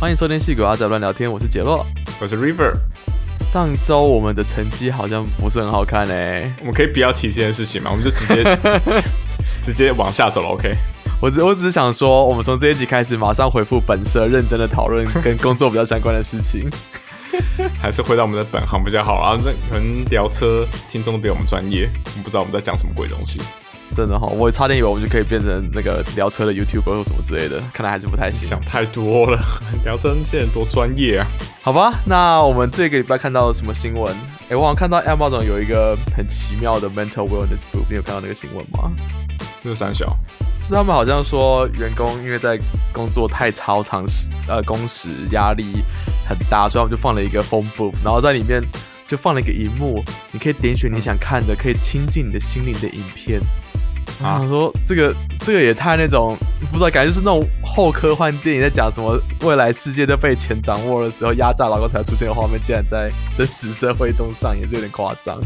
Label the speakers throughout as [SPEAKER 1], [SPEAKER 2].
[SPEAKER 1] 欢迎收听《戏鬼阿仔乱聊天》，我是杰洛。
[SPEAKER 2] 我是 River，
[SPEAKER 1] 上周我们的成绩好像不是很好看诶、
[SPEAKER 2] 我们可以不要提这件事情吗？我们就直接 直接往下走了，OK？
[SPEAKER 1] 我只我只是想说，我们从这一集开始，马上回复本社，认真的讨论跟工作比较相关的事情。
[SPEAKER 2] 还是回到我们的本行比较好啊。那可能聊车听众都比我们专业，我们不知道我们在讲什么鬼东西。
[SPEAKER 1] 真的哈、我差点以为我们就可以变成那个聊车的 YouTuber 或什么之类的，看来还是不太行。
[SPEAKER 2] 想太多了，聊车那些人多专业啊！
[SPEAKER 1] 好吧，那我们这个礼拜看到什么新闻？哎，我好像看到 Amazon 有一个很奇妙的 mental wellness book，你有看到那个新闻吗？
[SPEAKER 2] 这是三小，
[SPEAKER 1] 是他们好像说员工因为在工作太超长时，呃，工时压力很大，所以他们就放了一个 phone booth，然后在里面就放了一个荧幕，你可以点选你想看的，可以亲近你的心灵的影片。啊，我说这个这个也太那种不知道，感觉就是那种后科幻电影在讲什么未来世界都被钱掌握的时候，压榨劳工才出现的画面，竟然在真实社会中上演，是有点夸张。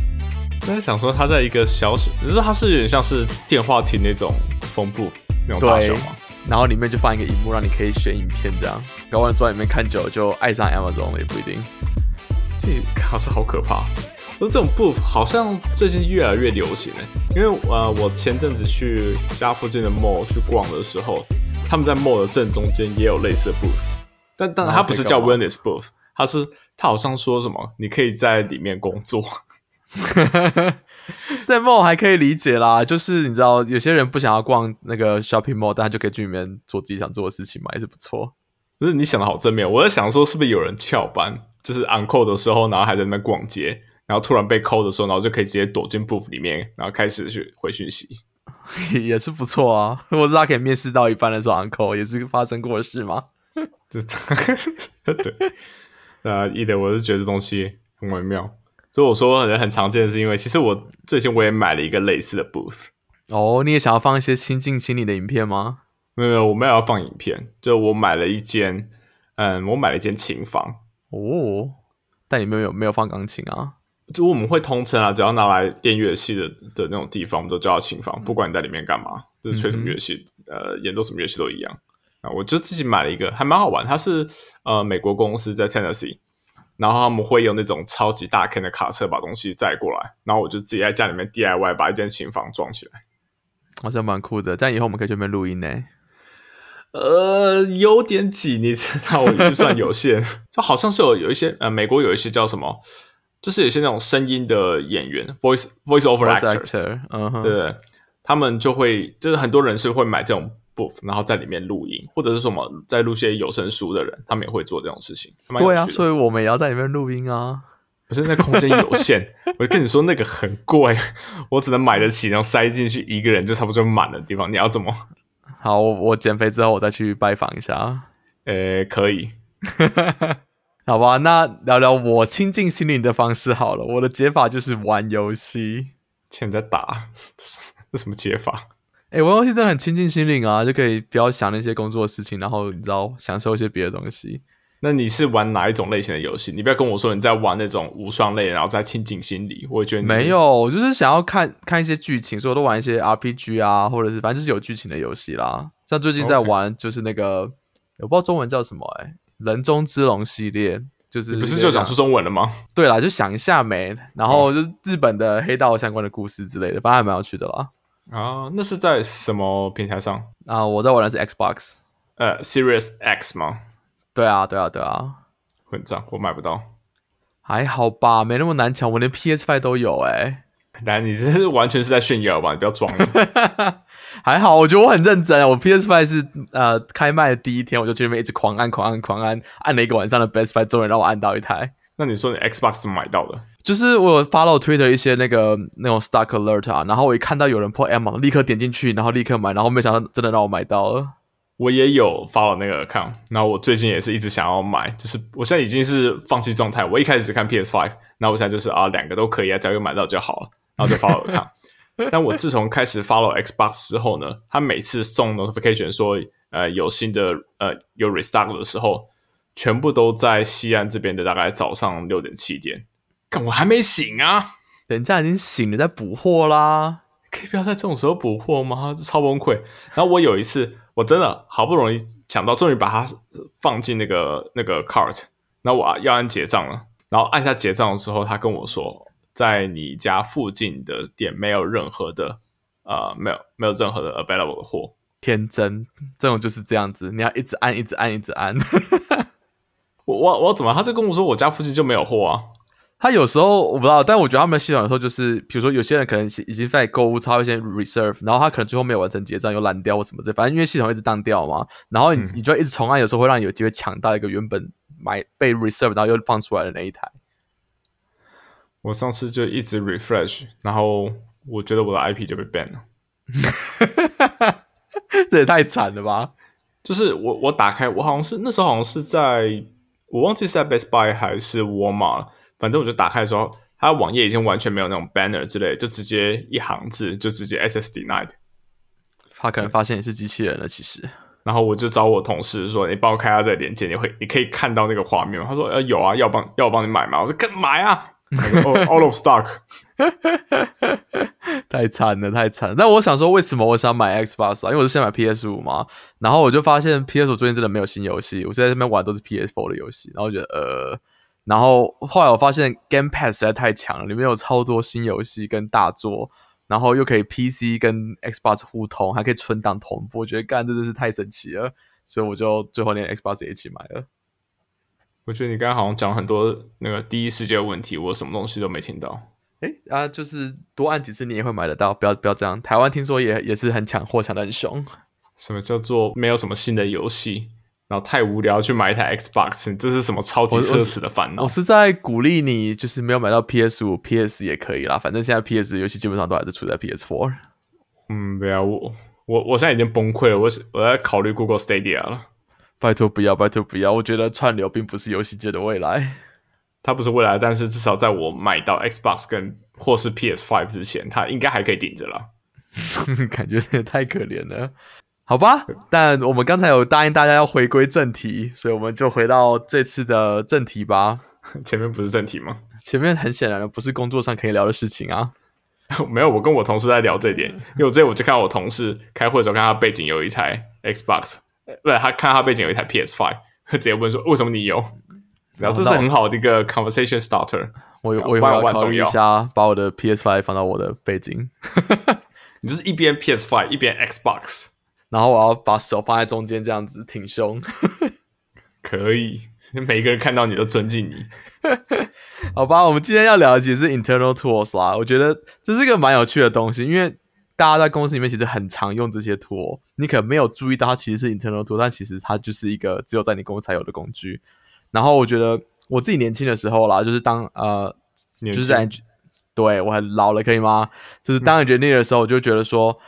[SPEAKER 2] 但是想说他在一个小小，就是他是有点像是电话亭那种风布那种大小
[SPEAKER 1] 对
[SPEAKER 2] 嘛。
[SPEAKER 1] 然后里面就放一个荧幕，让你可以选影片，这样。搞完坐在里面看久了，就爱上 Amazon 了，也不一定。
[SPEAKER 2] 这靠，这好可怕！而这种 booth 好像最近越来越流行诶，因为呃，我前阵子去家附近的 mall 去逛的时候，他们在 mall 的正中间也有类似的 booth，但当然它不是叫 wellness booth，它是它好像说什么你可以在里面工作，
[SPEAKER 1] 在 mall 还可以理解啦，就是你知道，有些人不想要逛那个 shopping mall，但他就可以去里面做自己想做的事情嘛，也是不错。
[SPEAKER 2] 不是你想的好正面，我在想说是不是有人翘班，就是 uncle 的时候，然后还在那边逛街，然后突然被扣的时候，然后就可以直接躲进 booth 里面，然后开始去回讯息。
[SPEAKER 1] 也是不错啊。或是他可以面试到一半的时候 uncle，也是发生过的事嘛。
[SPEAKER 2] 就对，呃，一的我是觉得这东西很微妙，所以我说很很常见，是因为其实我最近我也买了一个类似的 booth，
[SPEAKER 1] 哦，你也想要放一些亲近心理的影片吗？
[SPEAKER 2] 没有没有，我没有要放影片，就我买了一间，嗯，我买了一间琴房，
[SPEAKER 1] 哦，但你们有没有放钢琴啊？
[SPEAKER 2] 就我们会通称啊，只要拿来练乐器的的那种地方，我们都叫它琴房，不管你在里面干嘛，就是吹什么乐器，呃，演奏什么乐器都一样。啊，我就自己买了一个，还蛮好玩。它是呃美国公司在 Tennessee，然后他们会用那种超级大坑的卡车把东西载过来，然后我就自己在家里面 DIY 把一间琴房装起来。
[SPEAKER 1] 好像蛮酷的，这样以后我们可以去那边录音呢。
[SPEAKER 2] 呃，有点挤，你知道，我预算有限，就好像是有有一些呃，美国有一些叫什么，就是有些那种声音的演员，voice voice over
[SPEAKER 1] 哼，
[SPEAKER 2] 对对，他们就会就是很多人是会买这种 booth，然后在里面录音，或者是什么在录些有声书的人，他们也会做这种事情。
[SPEAKER 1] 对啊，所以我们也要在里面录音啊。
[SPEAKER 2] 不是那空间有限，我跟你说那个很贵，我只能买得起，然后塞进去一个人就差不多就满的地方。你要怎么？
[SPEAKER 1] 好，我我减肥之后我再去拜访一下。
[SPEAKER 2] 呃，可以，
[SPEAKER 1] 好吧，那聊聊我亲近心灵的方式好了。我的解法就是玩游戏。
[SPEAKER 2] 欠人家打，这什么解法？
[SPEAKER 1] 哎、玩游戏真的很亲近心灵啊，就可以不要想那些工作的事情，然后你知道享受一些别的东西。
[SPEAKER 2] 那你是玩哪一种类型的游戏？你不要跟我说你在玩那种无双类，然后再亲近心理。我觉得你
[SPEAKER 1] 没有，我就是想要看看一些剧情，所以我都玩一些 RPG 啊，或者是反正就是有剧情的游戏啦。像最近在玩就是那个我不知道中文叫什么哎、人中之龙》系列，就是
[SPEAKER 2] 你不是就讲出中文了吗？
[SPEAKER 1] 对啦，就想一下没，然后就是日本的黑道相关的故事之类的，反正还蛮有趣的啦。
[SPEAKER 2] 啊，那是在什么平台上？
[SPEAKER 1] 啊，我在玩的是 Xbox。
[SPEAKER 2] 呃，Series X 吗？
[SPEAKER 1] 对啊，对啊，对啊，
[SPEAKER 2] 混账，我买不到。
[SPEAKER 1] 还好吧，没那么难抢，我连 PS Five 都有哎、
[SPEAKER 2] 来，你这是完全是在炫耀吧？你不要装了。
[SPEAKER 1] 还好，我觉得我很认真。我 PS Five 是呃开卖的第一天，我就去那边一直狂按、狂按、狂按，按了一个晚上的 Best Buy，终于让我按到一台。
[SPEAKER 2] 那你说你 Xbox 怎么买到的？
[SPEAKER 1] 就是我有 follow Twitter 一些那个那种 stock alert 啊，然后我一看到有人破 M，立刻点进去，然后立刻买，然后没想到真的让我买到了。
[SPEAKER 2] 我也有 follow 那个 account，然后我最近也是一直想要买，就是我现在已经是放弃状态。我一开始只看 PS Five，然后我现在就是啊两个都可以啊，只要有买到就好了，然后就 follow account。但我自从开始 follow Xbox 之后呢，他每次送 notification 说呃有新的呃有 restock 的时候，全部都在西安这边的大概早上六点七点。干我还没醒啊！
[SPEAKER 1] 人家已经醒了，在补货啦。
[SPEAKER 2] 可以不要在这种时候补货吗？这超崩溃。然后我有一次，我真的好不容易抢到，终于把它放进那个那个 cart，那我要按结账了，然后按下结账的时候，他跟我说，在你家附近的店没有任何的呃，没有没有任何的 available 的货。
[SPEAKER 1] 天真，这种就是这样子，你要一直按，一直按，一直按。
[SPEAKER 2] 我我我怎么？他就跟我说我家附近就没有货啊。
[SPEAKER 1] 他有时候我不知道，但我觉得他们系统有时候就是，比如说有些人可能已经在购物超一些 reserve，然后他可能最后没有完成结账又烂掉或什么这，反正因为系统一直当掉嘛，然后你你就一直重按，有时候会让你有机会抢到一个原本买被 reserve 然后又放出来的那一台。
[SPEAKER 2] 我上次就一直 refresh，然后我觉得我的 IP 就被 ban
[SPEAKER 1] 了，这也太惨了吧！
[SPEAKER 2] 就是我我打开，我好像是那时候好像是在我忘记是在 Best Buy 还是 Walmart。反正我就打开的时候，它网页已经完全没有那种 banner 之类，就直接一行字，就直接 SSD night。
[SPEAKER 1] 他可能发现你是机器人了，其实。
[SPEAKER 2] 然后我就找我同事说：“你帮我开下这个链接，你会你可以看到那个画面吗？”他说：“呃，有啊，要帮要我帮你买吗？”我说：“干买啊 all of stock。”
[SPEAKER 1] 太惨了，太惨。那我想说，为什么我想买 Xbox 啊？因为我是先买 PS 五嘛。然后我就发现 PS 五最近真的没有新游戏，我现在这边玩都是 PS Four 的游戏。然后觉得呃。然后后来我发现 Game Pass 实在太强了，里面有超多新游戏跟大作，然后又可以 PC 跟 Xbox 互通，还可以存档同步，我觉得干真的是太神奇了，所以我就最后连 Xbox 也一起买了。
[SPEAKER 2] 我觉得你刚刚好像讲很多那个第一世界的问题，我什么东西都没听到。
[SPEAKER 1] 哎啊，就是多按几次你也会买得到，不要不要这样。台湾听说也也是很抢货，抢的很凶。
[SPEAKER 2] 什么叫做没有什么新的游戏？然后太无聊，去买一台 Xbox，这是什么超级奢侈的烦恼？
[SPEAKER 1] 我是在鼓励你，就是没有买到 PS 五，PS 也可以啦。反正现在 PS 游戏基本上都还是出在 PS Four。
[SPEAKER 2] 嗯，对啊，我我我现在已经崩溃了，我是我在考虑 Google Stadia 了。
[SPEAKER 1] 拜托不要，拜托不要！我觉得串流并不是游戏界的未来，
[SPEAKER 2] 它不是未来，但是至少在我买到 Xbox 跟或是 PS Five 之前，它应该还可以顶着了。
[SPEAKER 1] 感觉也太可怜了。好吧，但我们刚才有答应大家要回归正题，所以我们就回到这次的正题吧。
[SPEAKER 2] 前面不是正题吗？
[SPEAKER 1] 前面很显然的不是工作上可以聊的事情啊。
[SPEAKER 2] 没有，我跟我同事在聊这点，因为我这我就看到我同事开会的时候，看他背景有一台 Xbox，不是他看他背景有一台 PS Five，直接问说为什么你有？然后这是很好的一个 conversation starter。
[SPEAKER 1] 我我以后要考虑一下，把我的 PS Five 放到我的背景。
[SPEAKER 2] 你就是一边 PS Five 一边 Xbox。
[SPEAKER 1] 然后我要把手放在中间，这样子挺胸，
[SPEAKER 2] 可以，每一个人看到你都尊敬你，
[SPEAKER 1] 好吧？我们今天要聊的其实是 internal tools 啦，我觉得这是一个蛮有趣的东西，因为大家在公司里面其实很常用这些 tool，你可能没有注意到它其实是 internal tool，但其实它就是一个只有在你公司才有的工具。然后我觉得我自己年轻的时候啦，就是当呃，就是在对我很老了，可以吗？就是当决定的时候，我就觉得说。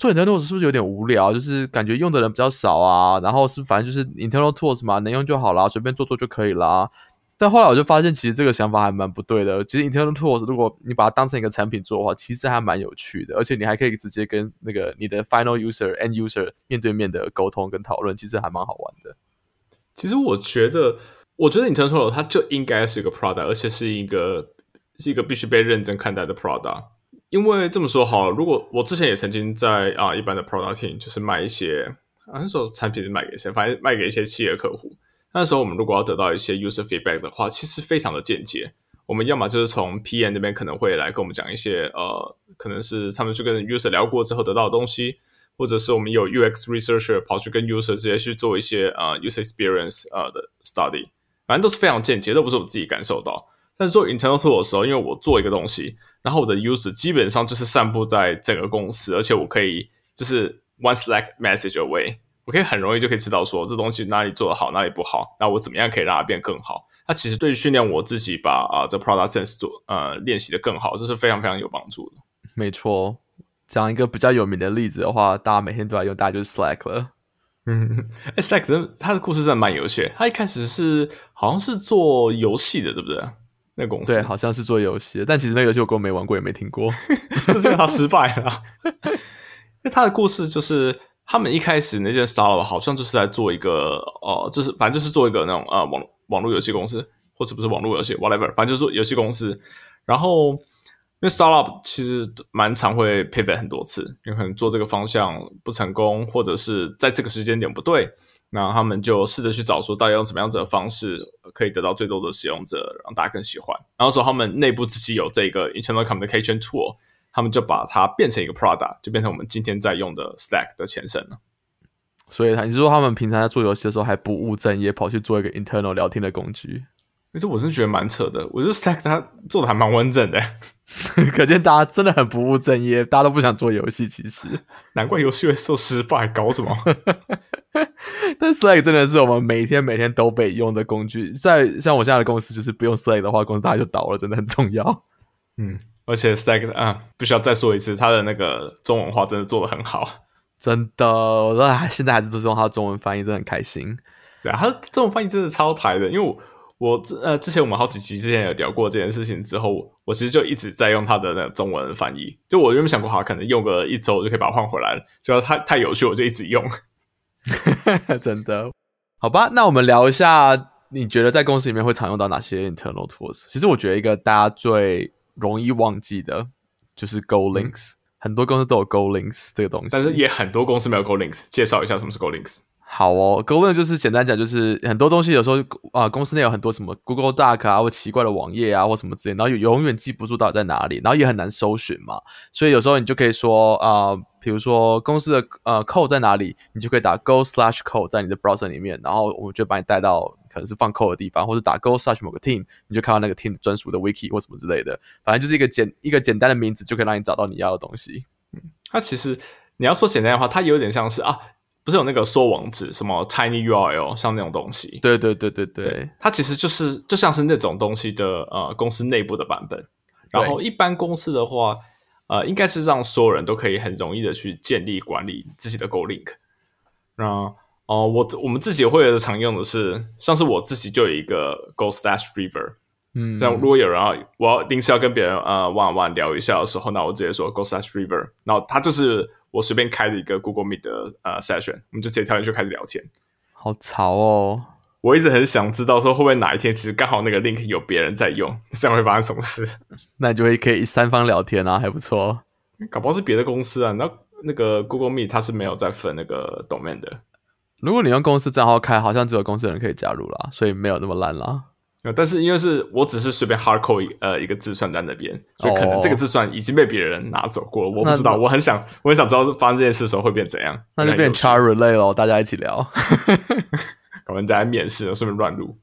[SPEAKER 1] 做 internal tools 是不是有点无聊？就是感觉用的人比较少啊，然后是反正就是 internal tools 嘛，能用就好啦，随便做做就可以啦。但后来我就发现，其实这个想法还蛮不对的。其实 internal tools 如果你把它当成一个产品做的话，其实还蛮有趣的，而且你还可以直接跟那个你的 final user end user 面对面的沟通跟讨论，其实还蛮好玩的。
[SPEAKER 2] 其实我觉得，我觉得 internal tools 它就应该是一个 product，而且是一个是一个必须被认真看待的 product。因为这么说好了，如果我之前也曾经在啊一般的 product team，就是卖一些啊那时候产品是卖给谁，反正卖给一些企业客户。那时候我们如果要得到一些 user feedback 的话，其实非常的间接。我们要么就是从 PM 那边可能会来跟我们讲一些呃，可能是他们去跟 user 聊过之后得到的东西，或者是我们有 UX researcher 跑去跟 user 直接去做一些呃 user experience 呃的 study，反正都是非常间接，都不是我自己感受到。但是做 internal tool 的时候，因为我做一个东西。然后我的 user 基本上就是散布在整个公司，而且我可以就是 one Slack message away，我可以很容易就可以知道说这东西哪里做得好，哪里不好，那我怎么样可以让它变更好？它其实对于训练我自己把啊这 product sense 做呃练习的更好，这是非常非常有帮助的。
[SPEAKER 1] 没错，讲一个比较有名的例子的话，大家每天都在用，大家就是 Slack 了。
[SPEAKER 2] 嗯，Slack 真他的故事真的蛮有趣，他一开始是好像是做游戏的，对不对？那公司
[SPEAKER 1] 对，好像是做游戏，但其实那个游戏我根本没玩过，也没听过，
[SPEAKER 2] 就是因为他失败了。因为他的故事就是，他们一开始那件 startup 好像就是在做一个，呃，就是反正就是做一个那种呃网网络游戏公司，或者不是网络游戏，whatever，反正就是做游戏公司。然后为 startup 其实蛮常会 pivot 很多次，有可能做这个方向不成功，或者是在这个时间点不对，那他们就试着去找出到底用什么样子的方式可以得到最多的使用者，让大家更喜欢。然后说他们内部自己有这个 internal communication tool，他们就把它变成一个 product，就变成我们今天在用的 Slack 的前身了。
[SPEAKER 1] 所以他，你是说他们平常在做游戏的时候还不务正业，跑去做一个 internal 聊天的工具？
[SPEAKER 2] 可是我真的觉得蛮扯的，我觉得 Stack 他做的还蛮完整的，
[SPEAKER 1] 可见大家真的很不务正业，大家都不想做游戏。其实
[SPEAKER 2] 难怪游戏会受失败，搞什么？
[SPEAKER 1] 但 Slack 真的是我们每天每天都被用的工具。在像我现在的公司，就是不用 Slack 的话，公司大概就倒了，真的很重要。
[SPEAKER 2] 嗯，而且 Stack 啊，必须要再说一次，他的那个中文化真的做的很好，
[SPEAKER 1] 真的，我都现在还是都是用他的中文翻译，真的很开心。
[SPEAKER 2] 对啊，他中文翻译真的超台的，因为我。我之呃之前我们好几期之前有聊过这件事情之后，我其实就一直在用他的那个中文翻译。就我原本想过，哈，可能用个一周就可以把它换回来了。主要太太有趣，我就一直用。
[SPEAKER 1] 真的？好吧，那我们聊一下，你觉得在公司里面会常用到哪些 internal tools？其实我觉得一个大家最容易忘记的就是 Go Links，很多公司都有 Go Links 这个东西，
[SPEAKER 2] 但是也很多公司没有 Go Links。介绍一下什么是 Go Links。
[SPEAKER 1] 好哦，Go Links 就是简单讲，就是很多东西有时候啊，公司内有很多什么 Google Doc 啊，或奇怪的网页啊，或什么之类，然后永远记不住到底在哪里，然后也很难搜寻嘛。所以有时候你就可以说啊，比如说公司的呃 code 在哪里，你就可以打 Go slash code 在你的 browser 里面，然后我们就把你带到可能是放 code 的地方，或者打 Go slash 某个 team，你就看到那个 team 专属的 wiki 或什么之类的，反正就是一个简一个简单的名字就可以让你找到你要的东西。
[SPEAKER 2] 嗯，它其实你要说简单的话，它有点像是啊。不是有那个缩网址，什么 Tiny URL，像那种东西。
[SPEAKER 1] 对对对对对，
[SPEAKER 2] 它其实就是就像是那种东西的呃公司内部的版本。然后一般公司的话，呃，应该是让所有人都可以很容易的去建立管理自己的 Go Link。那哦，我我们自己会常用的是，像是我自己就有一个 Go Stash River。嗯，这样如果有人要我要临时要跟别人呃 one one 聊一下的时候，那我直接说 Go Stash River，然后它就是。我随便开的一个 Google Meet 的呃 session，我们就直接跳进去开始聊天。
[SPEAKER 1] 好潮哦！
[SPEAKER 2] 我一直很想知道说会不会哪一天其实刚好那个 link 有别人在用，这样会发生什么事？
[SPEAKER 1] 那你就会可以三方聊天啊，还不错。
[SPEAKER 2] 搞不好是别的公司啊，那那个 Google Meet 它是没有在分那个 domain 的。
[SPEAKER 1] 如果你用公司账号开，好像只有公司的人可以加入啦，所以没有那么烂啦。
[SPEAKER 2] 但是因为是我只是随便 hardcode 一呃一个字算在那边，所以可能这个字算已经被别人拿走过了，我不知道。我很想我很想知道发生这件事的时候会变怎样。
[SPEAKER 1] 那就变 char relay 咯，大家一起聊。
[SPEAKER 2] 搞人家在面试，顺便乱录。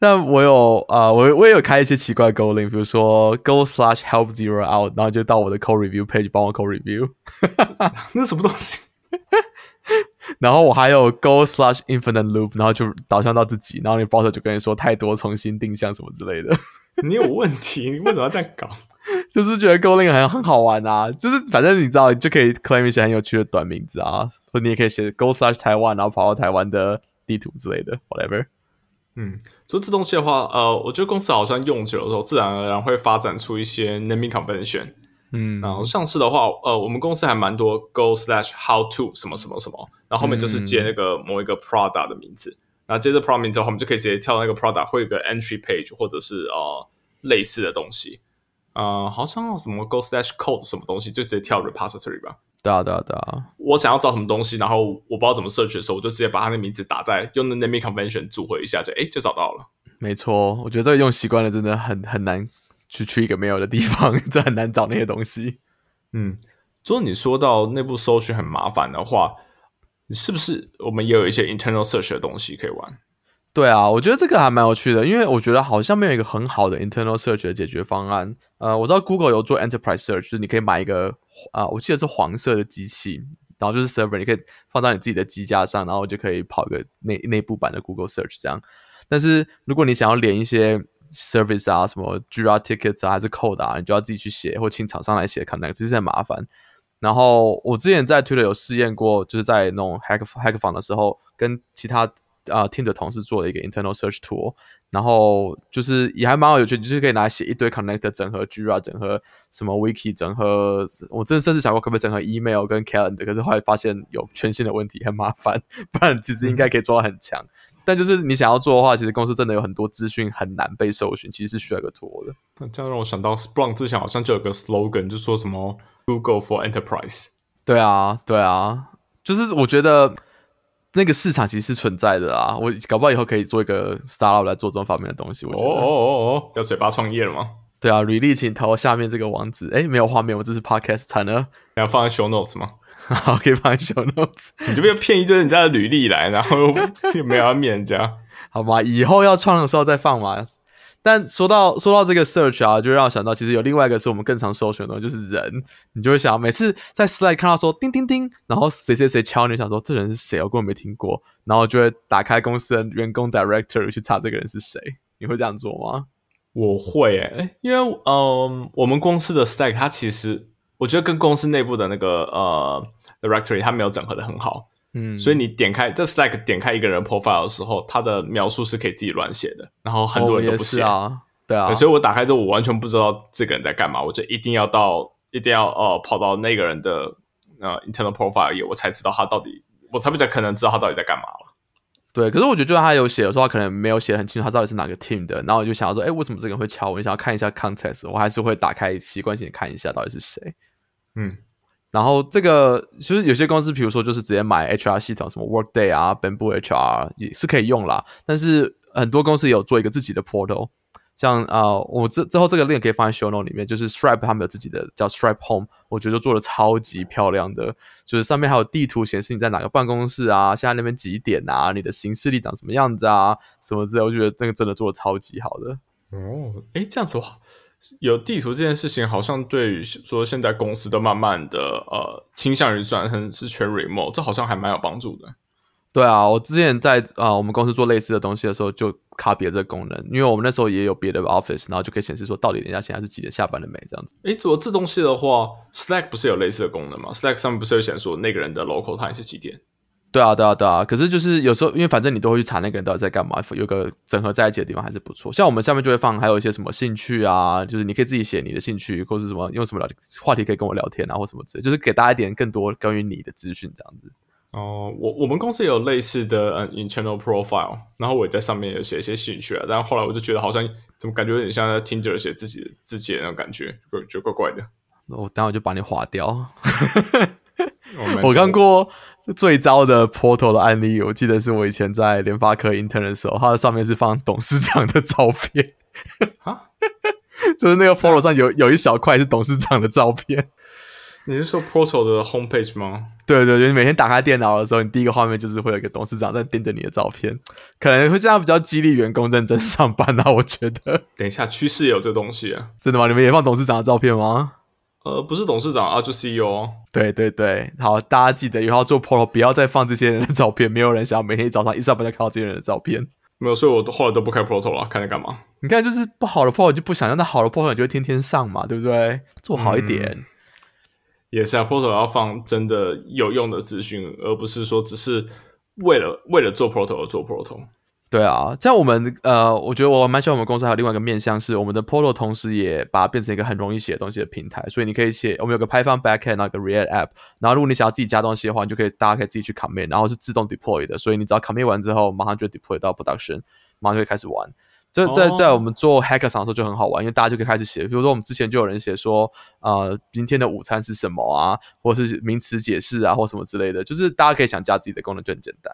[SPEAKER 1] 那我有啊，我我也有开一些奇怪 Go link，比如说 Go slash help zero out，然后就到我的 code review page 帮我 code review。
[SPEAKER 2] 那什么东西？
[SPEAKER 1] 然后我还有 Go slash infinite loop，然后就导向到自己，然后你 browser 就跟你说太多，重新定向什么之类的。
[SPEAKER 2] 你有问题？你为什么要这样搞？
[SPEAKER 1] 就是觉得 Go link 很很好玩啊，就是反正你知道，你就可以 claim 一些很有趣的短名字啊，或你也可以写 Go slash 台湾，然后跑到台湾的地图之类的，whatever。
[SPEAKER 2] 嗯，所以这东西的话，呃，我觉得公司好像用久了之后，自然而然会发展出一些 naming convention。嗯，然后上次的话，呃，我们公司还蛮多 Go slash How to 什么什么什么，然后后面就是接那个某一个 product 的名字，然后接着 product 名字后，我们就可以直接跳到那个 product 会有个 entry page 或者是呃类似的东西，呃，好像什么 Go slash code 什么东西，就直接跳 repository 吧。
[SPEAKER 1] 对啊，对啊，对啊。
[SPEAKER 2] 我想要找什么东西，然后我不知道怎么 search 的时候，我就直接把它的名字打在用的 naming convention 组合一下，就哎就找到了。
[SPEAKER 1] 没错，我觉得这个用习惯了，真的很很难。去去一个没有的地方，这很难找那些东西。
[SPEAKER 2] 嗯，如果你说到内部搜寻很麻烦的话，是不是我们也有一些 internal search 的东西可以玩？
[SPEAKER 1] 对啊，我觉得这个还蛮有趣的，因为我觉得好像没有一个很好的 internal search 的解决方案。呃，我知道 Google 有做 enterprise search，就是你可以买一个啊，我记得是黄色的机器，然后就是 server，你可以放到你自己的机架上，然后就可以跑一个内内部版的 Google search 这样。但是如果你想要连一些 service 啊，什么 Jira tickets 啊，还是 code 啊，你就要自己去写，或请厂商来写 connect，其实很麻烦。然后我之前在 Twitter 有试验过，就是在那种 hack hack 房的时候，跟其他啊 team 的同事做了一个 internal search tool，然后就是也还蛮好有趣，就是可以拿来写一堆 connect 整合 Jira 整合什么 wiki 整合，我真的甚至想过可不可以整合 email 跟 calendar，可是后来发现有权限的问题，很麻烦。不然其实应该可以做到很强。但就是你想要做的话，其实公司真的有很多资讯很难被搜寻，其实是需要一个 tool 的。
[SPEAKER 2] 那这样让我想到 Splunk 之前好像就有个 slogan，就说什么 Google for Enterprise。
[SPEAKER 1] 对啊，对啊，就是我觉得那个市场其实是存在的啊。我搞不好以后可以做一个 startup 来做这种方面的东西。我觉得，
[SPEAKER 2] 哦哦哦哦，要嘴巴创业了吗？
[SPEAKER 1] 对啊，履历请投下面这个网址。哎，没有画面，我这是 podcast 惨了。
[SPEAKER 2] 你要放在 show notes 吗？
[SPEAKER 1] 好，可以放在 show notes。
[SPEAKER 2] 你这边骗一堆人家的履历来，然后又没有要面人家，
[SPEAKER 1] 好吧？以后要创的时候再放嘛。但说到说到这个 search 啊，就让我想到，其实有另外一个是我们更常搜寻的就是人。你就会想，每次在 slide 看到说叮叮叮，然后谁谁谁敲你，想说这人是谁？我根本没听过。然后就会打开公司的员工 director 去查这个人是谁。你会这样做吗？
[SPEAKER 2] 我会诶、因为嗯，我们公司的 stack 它其实我觉得跟公司内部的那个呃 directory 它没有整合的很好，
[SPEAKER 1] 嗯，
[SPEAKER 2] 所以你点开这 Slack 点开一个人 profile 的时候，它的描述是可以自己乱写的，然后很多人都不写。
[SPEAKER 1] 啊，对啊，
[SPEAKER 2] 对所以我打开之后，我完全不知道这个人在干嘛，我就一定要到一定要呃跑到那个人的呃 internal profile 页，我才知道他到底，我才比较可能知道他到底在干嘛了。
[SPEAKER 1] 对，可是我觉得就算他有写，的时候他可能没有写得很清楚，他到底是哪个 team 的。然后我就想要说，哎，为什么这个人会敲我？你想要看一下 context，我还是会打开习惯性看一下到底是谁。
[SPEAKER 2] 嗯，
[SPEAKER 1] 然后这个其实有些公司，比如说就是直接买 HR 系统，什么 Workday 啊、Bamboo HR 也是可以用啦。但是很多公司也有做一个自己的 portal，像啊、我之之后这个链可以放在 show no 里面，就是 Stripe 他们有自己的叫 Stripe Home，我觉得做的超级漂亮的，就是上面还有地图显示你在哪个办公室啊，现在那边几点啊，你的行事历长什么样子啊，什么之类，我觉得这个真的做的超级好的。
[SPEAKER 2] 哦，诶，这样子哇，有地图这件事情，好像对于说现在公司都慢慢的呃倾向于转成是全 remote，这好像还蛮有帮助的。
[SPEAKER 1] 对啊，我之前在啊、呃我们公司做类似的东西的时候，就 copy 了这个功能，因为我们那时候也有别的 office，然后就可以显示说到底人家现在是几点下班了没这样子。
[SPEAKER 2] 诶，做这东西的话，Slack 不是有类似的功能吗？Slack 上面不是有显说那个人的 local time 是几点？
[SPEAKER 1] 对啊，对啊，对啊。可是就是有时候，因为反正你都会去查那个人到底在干嘛，有个整合在一起的地方还是不错。像我们下面就会放，还有一些什么兴趣啊，就是你可以自己写你的兴趣，或是什么用什么聊话题可以跟我聊天啊，或什么之类，就是给大家一点更多关于你的资讯这样子。
[SPEAKER 2] 哦，我我们公司也有类似的嗯 internal profile，然后我也在上面有写一些兴趣啊，但后来我就觉得好像怎么感觉有点像在 Tinder 写自己自己的那种感觉，就怪怪的。
[SPEAKER 1] 我待会就把你划掉。
[SPEAKER 2] 我
[SPEAKER 1] 我看过最糟的 portal 的案例，我记得是我以前在联发科 intern 的时候，它的上面是放董事长的照片，
[SPEAKER 2] 啊，
[SPEAKER 1] 就是那个 portal 上有有一小块是董事长的照片。
[SPEAKER 2] 你是说 Portal 的 homepage 吗？
[SPEAKER 1] 对对对，你每天打开电脑的时候，你第一个画面就是会有一个董事长在盯着你的照片，可能会这样比较激励员工认真上班啊。我觉得
[SPEAKER 2] 等一下，趋势也有这东西啊。
[SPEAKER 1] 真的吗？你们也放董事长的照片吗？
[SPEAKER 2] 呃，不是董事长啊，就 CEO 哦。
[SPEAKER 1] 对对对，好，大家记得以后要做 portal 不要再放这些人的照片，没有人想要每天早上一上班就看到这些人的照片。
[SPEAKER 2] 没有，所以我都后来都不开 Portal 了，看它干嘛？
[SPEAKER 1] 你看，就是不好的 portal 就不想要，那好的 portal 就会天天上嘛，对不对？做好一点。
[SPEAKER 2] 也是啊，Portal 要放真的有用的资讯，而不是说只是为了为了做 Portal 而做 Portal。
[SPEAKER 1] 对啊，这样我们呃，我觉得我蛮喜欢我们公司还有另外一个面向是，我们的 Portal 同时也把它变成一个很容易写东西的平台，所以你可以写，我们有个 Python backend，那个 React app，然后如果你想要自己加东西的话，你就可以大家可以自己去 commit，然后是自动 deploy 的，所以你只要 commit 完之后，马上就 deploy 到 production，马上就可以开始玩。这在
[SPEAKER 2] 哦
[SPEAKER 1] 在我们做 hackathon 的时候就很好玩，因为大家就可以开始写，比如说我们之前就有人写说，呃，今天的午餐是什么啊，或者是名词解释啊，或什么之类的，就是大家可以想加自己的功能就很简单。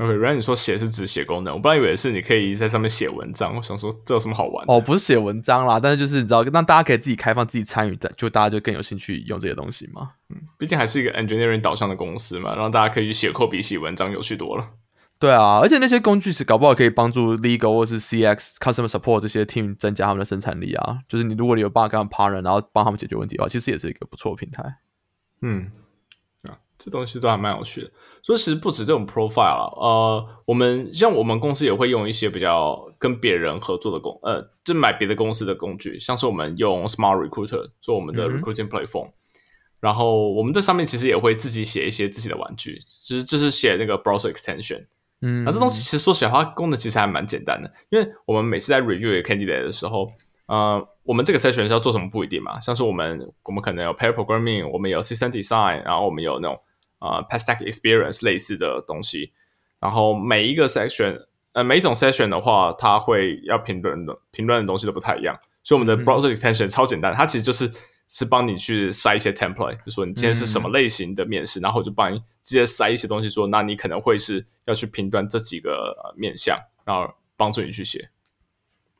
[SPEAKER 2] OK，原来你说写是指写功能，我本来以为是你可以在上面写文章，我想说这有什么好玩的？
[SPEAKER 1] 哦，不是写文章啦，但是就是你知道，让大家可以自己开放、自己参与的，就大家就更有兴趣用这些东西嘛。
[SPEAKER 2] 嗯毕竟还是一个 engineering 导向的公司嘛，让大家可以写扣比写文章有趣多了。
[SPEAKER 1] 对啊，而且那些工具是搞不好可以帮助 legal 或是 CX、customer support 这些 team 增加他们的生产力啊。就是你如果你有办法跟他们 partner，然后帮他们解决问题的话，其实也是一个不错的平台。
[SPEAKER 2] 嗯，啊，这东西都还蛮有趣的。所以其实不止这种 profile 啊，呃，我们像我们公司也会用一些比较跟别人合作的工，呃，就买别的公司的工具，像是我们用 Smart Recruiter 做我们的 recruiting platform，、然后我们在上面其实也会自己写一些自己的玩具，就是就是写那个 browser extension。
[SPEAKER 1] 嗯，
[SPEAKER 2] 那这东西其实说实话，功能其实还蛮简单的，因为我们每次在 review candidate 的时候，呃，我们这个 session 是要做什么不一定嘛，像是我们我们可能有 pair programming，我们有 system design，然后我们有那种呃 past tech experience 类似的东西，然后每一个 section 呃每一种 session 的话，它会要评论的评论的东西都不太一样，所以我们的 browser extension 超简单，它其实就是是帮你去塞一些 template，就说你今天是什么类型的面试，然后就帮你直接塞一些东西，说那你可能会是要去评断这几个面向，然后帮助你去写。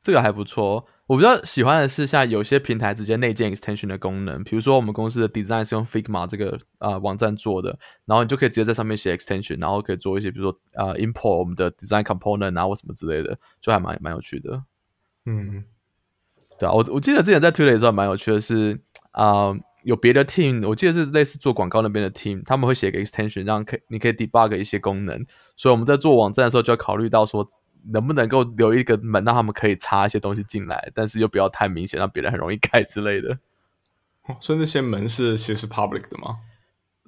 [SPEAKER 1] 这个还不错。我比较喜欢的是，像有些平台直接内建 extension 的功能，比如说我们公司的 design 是用 Figma 这个啊网站做的，然后你就可以直接在上面写 extension，然后可以做一些比如说啊 import 我们的 design component 啊或什么之类的，就还蛮蛮有趣的。
[SPEAKER 2] 嗯，
[SPEAKER 1] 对啊，我我记得之前在推的时候蛮有趣的是啊，有别的 team，我记得是类似做广告那边的 team，他们会写个 extension，让可你可以 debug 一些功能，所以我们在做网站的时候就要考虑到说。能不能够留一个门，让他们可以插一些东西进来，但是又不要太明显，让别人很容易改之类的。
[SPEAKER 2] 所以那些门是其实是 public 的吗？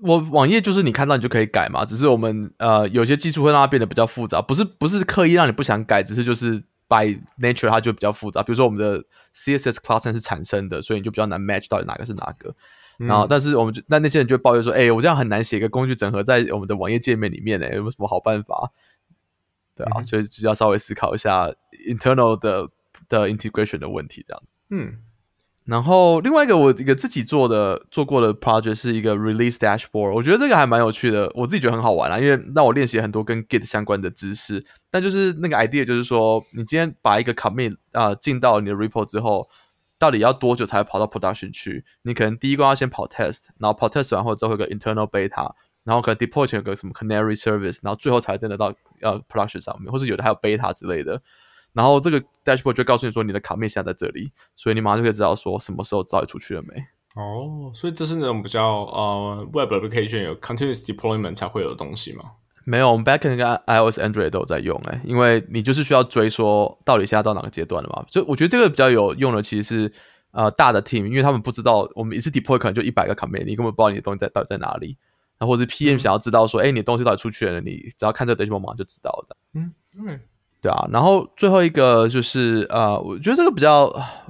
[SPEAKER 1] 我网页就是你看到你就可以改嘛，只是我们呃有些技术会让它变得比较复杂，不是不是刻意让你不想改，只是就是 by nature 它就比较复杂。比如说我们的 CSS class 是产生的，所以你就比较难 match 到底哪个是哪个。然后但是我们就那那些人就抱怨说，哎，我这样很难写一个工具整合在我们的网页界面里面呢，有什么好办法？对啊，所以就要稍微思考一下 internal 的的 integration 的问题，这样。
[SPEAKER 2] 嗯，
[SPEAKER 1] 然后另外一个我一个自己做的做过的 project 是一个 release dashboard，我觉得这个还蛮有趣的，我自己觉得很好玩啊，因为让我练习很多跟 Git 相关的知识。但就是那个 idea 就是说，你今天把一个 commit 啊进到你的 report 之后，到底要多久才会跑到 production 去？你可能第一关要先跑 test，然后跑 test 完后之后有个 internal beta。然后可能 deploy 有个什么 canary service，然后最后才真的到呃 production 上面，或者有的还有 beta 之类的。然后这个 dashboard 就告诉你说你的卡面现在在这里，所以你马上就可以知道说什么时候到底出去了没。
[SPEAKER 2] 哦，所以这是那种比较呃 web application 有 continuous deployment 才会有的东西吗？
[SPEAKER 1] 没有，我们 backend 跟 iOS、Android 都有在用哎，因为你就是需要追说到底现在到哪个阶段了嘛。所以我觉得这个比较有用的其实是呃大的 team，因为他们不知道我们一次 deploy 可能就一百个卡面，你根本不知道你的东西在到底在哪里。那或者 PM 想要知道说，哎，你的东西到底出去了？你只要看这个 dashboard 马上就知道的。
[SPEAKER 2] 嗯，对，
[SPEAKER 1] 对啊。然后最后一个就是呃，我觉得这个比较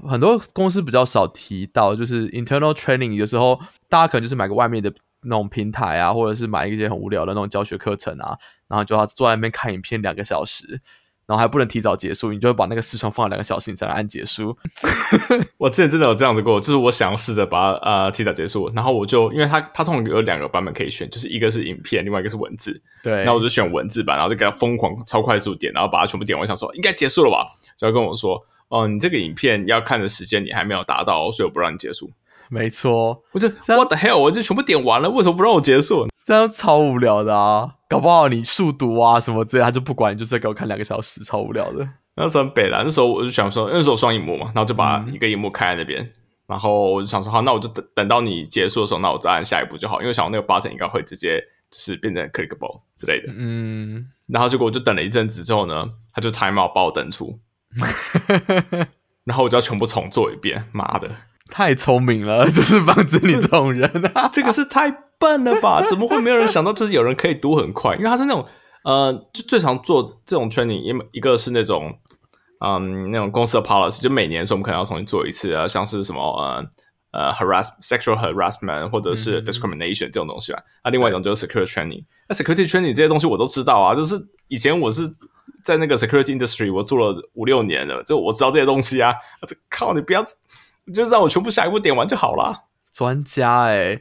[SPEAKER 1] 很多公司比较少提到，就是 internal training。有时候大家可能就是买个外面的那种平台啊，或者是买一些很无聊的那种教学课程啊，然后就要坐在那边看影片两个小时。然后还不能提早结束，你就会把那个视窗放两个小时，你才能按结束。
[SPEAKER 2] 我之前真的有这样子过，就是我想要试着把呃提早结束，然后我就因为它它通常有两个版本可以选，就是一个是影片，另外一个是文字。
[SPEAKER 1] 对，
[SPEAKER 2] 那我就选文字版，然后就给它疯狂超快速点，然后把它全部点完，想说应该结束了吧，就要跟我说哦，你这个影片要看的时间你还没有达到，所以我不让你结束。
[SPEAKER 1] 没错，
[SPEAKER 2] 我就 What the hell，我就全部点完了，为什么不让我结束？
[SPEAKER 1] 这样超无聊的啊！搞不好你速读啊什么之类，他就不管你，就是给我看两个小时，超无聊的。
[SPEAKER 2] 那时候很北啦，那时候我就想说，那时候双荧幕嘛，然后就把一个荧幕开在那边，然后我就想说，好，那我就等等到你结束的时候，那我再按下一步就好，因为想那个 button 应该会直接就是变成 clickable 之类的。
[SPEAKER 1] 嗯，
[SPEAKER 2] 然后结果我就等了一阵子之后呢，他就 time out 把我登出，然后我就要全部重做一遍，妈的！
[SPEAKER 1] 太聪明了，就是防止你这种人啊！
[SPEAKER 2] 这个是太笨了吧？怎么会没有人想到，就是有人可以读很快？因为他是那种呃，就最常做这种 training，一一个是那种嗯，那种公司的 policy，就每年是我们可能要重新做一次啊，像是什么呃呃 harass sexual harassment 或者是 discrimination 这种东西吧。那另外一种就是 security training，那 security training 这些东西我都知道啊，就是以前我是在那个 security industry 我做了五六年了，就我知道这些东西啊。这靠，你不要。就让我全部下一步点完就好了。
[SPEAKER 1] 专家哎，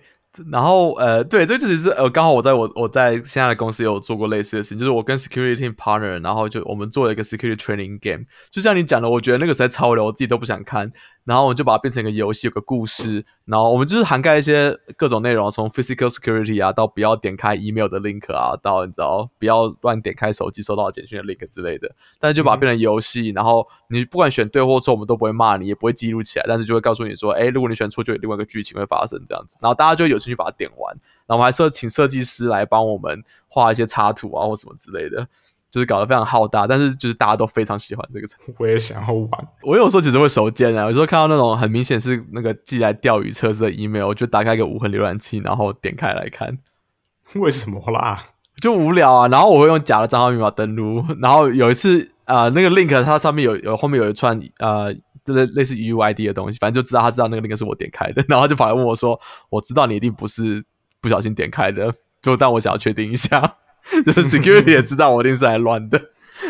[SPEAKER 1] 然后呃，对，这就只是呃，刚好我在我我在现在的公司有做过类似的事情，就是我跟 security partner，然后就我们做了一个 security training game。就像你讲的，我觉得那个实在超流，我自己都不想看。然后我就把它变成一个游戏，有个故事。然后我们就是涵盖一些各种内容，从 physical security 啊，到不要点开 email 的 link 啊，到你知道不要乱点开手机收到简讯的 link 之类的。但是就把它变成游戏，然后你不管选对或错，我们都不会骂你，也不会记录起来，但是就会告诉你说，哎，如果你选错，就有另外一个剧情会发生这样子。然后大家就有兴趣把它点完。然后我们还设请设计师来帮我们画一些插图啊，或什么之类的。就是搞得非常浩大，但是就是大家都非常喜欢这个程
[SPEAKER 2] 我也想要玩。
[SPEAKER 1] 我有时候其实会手贱啊，有时候看到那种很明显是那个寄来钓鱼测试的 email，我就打开一个无痕浏览器，然后点开来看。
[SPEAKER 2] 为什么啦？
[SPEAKER 1] 就无聊啊。然后我会用假的账号密码登录。然后有一次啊，那个 link 它上面有有后面有一串呃，类类似 UID 的东西，反正就知道他知道那个 link 是我点开的，然后就跑来问我说：“我知道你一定不是不小心点开的，就但我想要确定一下。” 就是 security 也知道我一定是来乱的，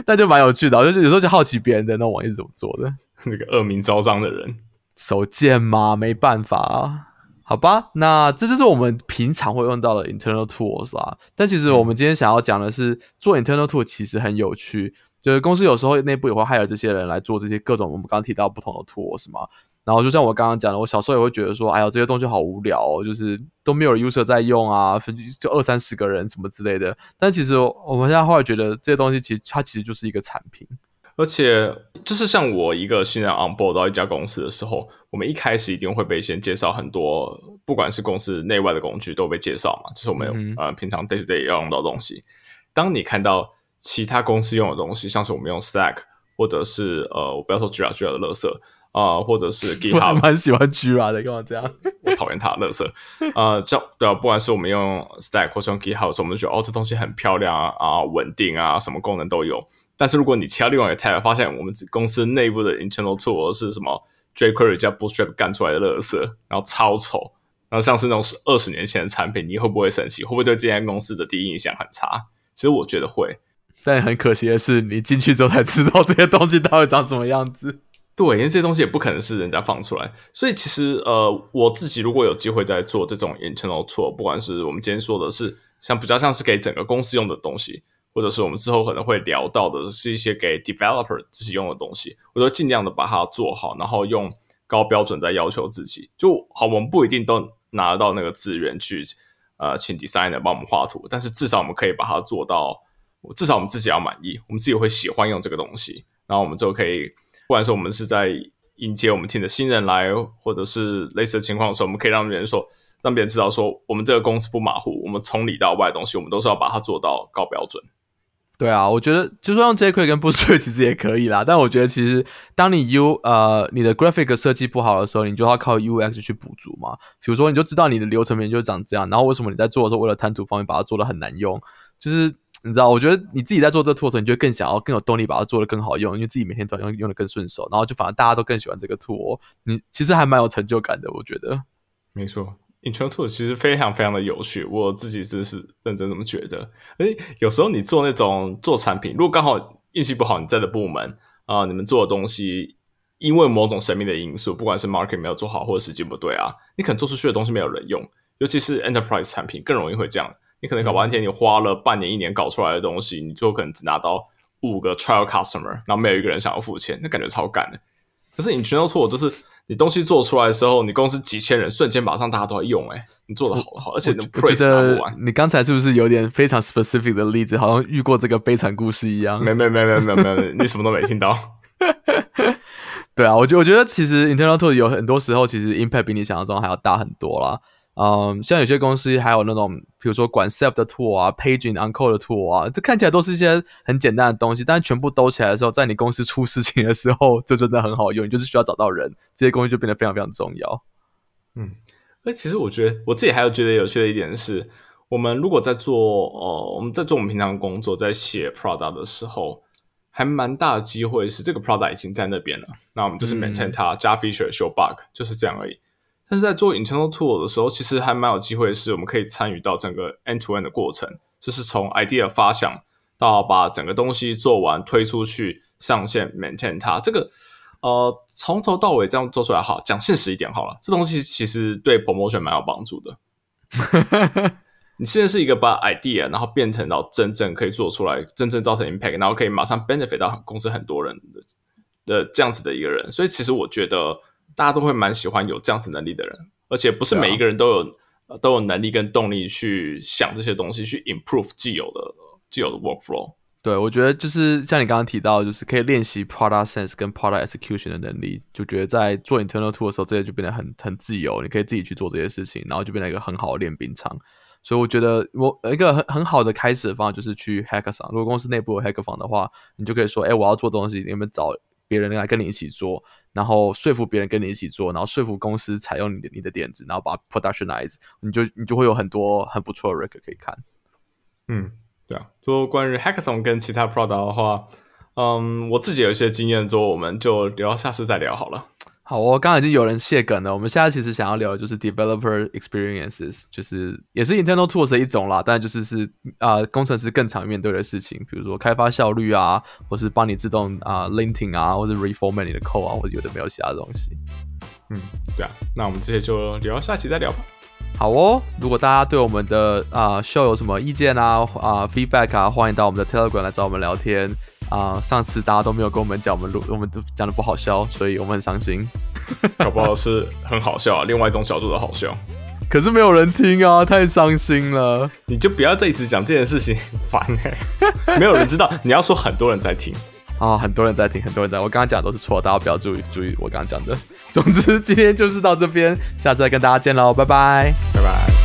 [SPEAKER 1] 但就蛮有趣的，就是有时候就好奇别人的那种网页是怎么做的。
[SPEAKER 2] 那个恶名昭彰的人，
[SPEAKER 1] 手贱吗？没办法啊。好吧，那这就是我们平常会用到的 internal tools 啦。但其实我们今天想要讲的是，做 internal tool 其实很有趣，就是公司有时候内部也会 hire 这些人来做这些各种我们刚刚提到不同的 tools 嘛。然后就像我刚刚讲的，我小时候也会觉得说，哎呀，这些东西好无聊，哦，就是都没有 user 在用啊，就二三十个人什么之类的。但其实我们现在后来觉得，这些东西其实它其实就是一个产品。
[SPEAKER 2] 而且，就是像我一个新人 on board 到一家公司的时候，我们一开始一定会被先介绍很多，不管是公司内外的工具都被介绍嘛，这是我们呃平常 day to day 要用到的东西。当你看到其他公司用的东西，像是我们用 Stack，或者是呃，我不要说 Jira，Jira 的垃圾啊，或者是 GitHub，
[SPEAKER 1] 蛮喜欢 Jira 的，干嘛这样？
[SPEAKER 2] 我讨厌它垃圾。呃，这对啊，不管是我们用 Stack 或是用 GitHub 的时候，我们就觉得哦，这东西很漂亮啊，啊，稳定啊，什么功能都有。但是如果你其他另外一个 tab，发现我们公司内部的 internal tool 是什么 jQuery 加 Bootstrap 干出来的垃圾，然后超丑，然后像是那种是二十年前的产品，你会不会生气？会不会对这间公司的第一印象很差？其实我觉得会，
[SPEAKER 1] 但很可惜的是，你进去之后才知道这些东西到底长什么样子。
[SPEAKER 2] 对，因为这些东西也不可能是人家放出来，所以其实呃，我自己如果有机会在做这种 internal tool，不管是我们今天说的是像比较像是给整个公司用的东西。或者是我们之后可能会聊到的是一些给 developer 自己用的东西，我都尽量的把它做好，然后用高标准在要求自己。就好，我们不一定都拿得到那个资源去，呃，请 designer 帮我们画图，但是至少我们可以把它做到，至少我们自己要满意，我们自己会喜欢用这个东西，然后我们就可以，不管说我们是在迎接我们新的新人来，或者是类似的情况的时候，我们可以让别人说，让别人知道说，我们这个公司不马虎，我们从里到外的东西，我们都是要把它做到高标准。
[SPEAKER 1] 对啊，我觉得就说用 jQuery 跟 Bootstrap 其实也可以啦，但我觉得其实当你 U 呃你的 graphic 设计不好的时候，你就要靠 UX 去补足嘛。比如说，你就知道你的流程面就长这样，然后为什么你在做的时候为了贪图方便把它做的很难用？就是你知道，我觉得你自己在做这个 tool 时，你就更想要更有动力把它做的更好用，因为自己每天都要用用的更顺手，然后就反而大家都更喜欢这个 tool，你其实还蛮有成就感的，我觉得。
[SPEAKER 2] 没错。Intro Tool 其实非常非常的有趣，我自己真是认真这么觉得。诶，有时候你做那种做产品，如果刚好运气不好，你在的部门啊，你们做的东西因为某种神秘的因素，不管是 market 没有做好，或者时间不对啊，你可能做出去的东西没有人用。尤其是 enterprise 产品更容易会这样，你可能搞半天，你花了半年一年搞出来的东西，你最后可能只拿到五个 trial customer，然后没有一个人想要付钱，那感觉超干的。可是 Intro Tool 就是。你东西做出来的时候，你公司几千人瞬间马上大家都在用，哎，你做的好好，而且你 praise 拿不完。
[SPEAKER 1] 你刚才是不是有点非常 specific 的例子，好像遇过这个悲惨故事一样？
[SPEAKER 2] 没没没没没没，你什么都没听到。
[SPEAKER 1] 对啊，我觉我觉得其实 internal tool 有很多时候其实 impact 比你想象中还要大很多啦。嗯，像有些公司还有那种，比如说管 self 的 tool 啊，paging uncle 的 tool 啊，这看起来都是一些很简单的东西，但全部兜起来的时候，在你公司出事情的时候，这真的很好用。你就是需要找到人，这些工具就变得非常非常重要。
[SPEAKER 2] 嗯，那其实我觉得我自己还有觉得有趣的一点是，我们如果在做哦，我们在做我们平常工作，在写 product 的时候，还蛮大的机会是这个 product 已经在那边了，那我们就是 maintain 它，加 feature，修 bug，就是这样而已。但是在做 internal tool 的时候，其实还蛮有机会，是我们可以参与到整个 end to end 的过程，就是从 idea 发想到把整个东西做完、推出去、上线、maintain 它。这个呃，从头到尾这样做出来，好讲现实一点好了，这东西其实对 promotion 蛮有帮助的。你现在是一个把 idea 然后变成到真正可以做出来、真正造成 impact，然后可以马上 benefit 到公司很多人的的这样子的一个人，所以其实我觉得。大家都会蛮喜欢有这样子能力的人，而且不是每一个人都有都有能力跟动力去想这些东西，去 improve 既有的既有的 workflow。
[SPEAKER 1] 对，我觉得就是像你刚刚提到，就是可以练习 product sense 跟 product execution 的能力，就觉得在做 internal tool 的时候，这些就变得很很自由，你可以自己去做这些事情，然后就变成一个很好的练兵场。所以我觉得我一个很很好的开始的方法就是去 hackathon。如果公司内部有 hackathon 的话，你就可以说，哎，我要做东西，你们找别人来跟你一起做。然后说服别人跟你一起做，然后说服公司采用你的你的点子，然后把 productionize，你就你就会有很多很不错的 record 可以看。
[SPEAKER 2] 嗯，对啊。就关于 hackathon 跟其他 product 的话，嗯，我自己有一些经验，之后我们就聊下次再聊好了。
[SPEAKER 1] 好哦，刚刚已经有人谢梗了。我们现在其实想要聊的就是 developer experiences，就是也是 internal tools 的一种啦，但就是是啊、工程师更常面对的事情，比如说开发效率啊，或是帮你自动啊、linting 啊，或是 reformat 你的 code 啊，或者有的没有其他的东西。
[SPEAKER 2] 嗯，对啊，那我们这些就聊下期再聊吧。
[SPEAKER 1] 好哦，如果大家对我们的啊、show 有什么意见啊啊、feedback 啊，欢迎到我们的 Telegram 来找我们聊天啊、上次大家都没有跟我们讲，我们录我们都讲的不好笑，所以我们很伤心。
[SPEAKER 2] 搞不好是很好笑、啊，另外一种角度的好笑。
[SPEAKER 1] 可是没有人听啊，太伤心了。
[SPEAKER 2] 你就不要再一直讲这件事情，烦哎、没有人知道，你要说很多人在听。
[SPEAKER 1] 啊，很多人在听，很多人在。我刚刚讲的都是错，大家不要注意注意我刚刚讲的。总之，今天就是到这边，下次再跟大家见喽，拜拜。
[SPEAKER 2] 拜拜。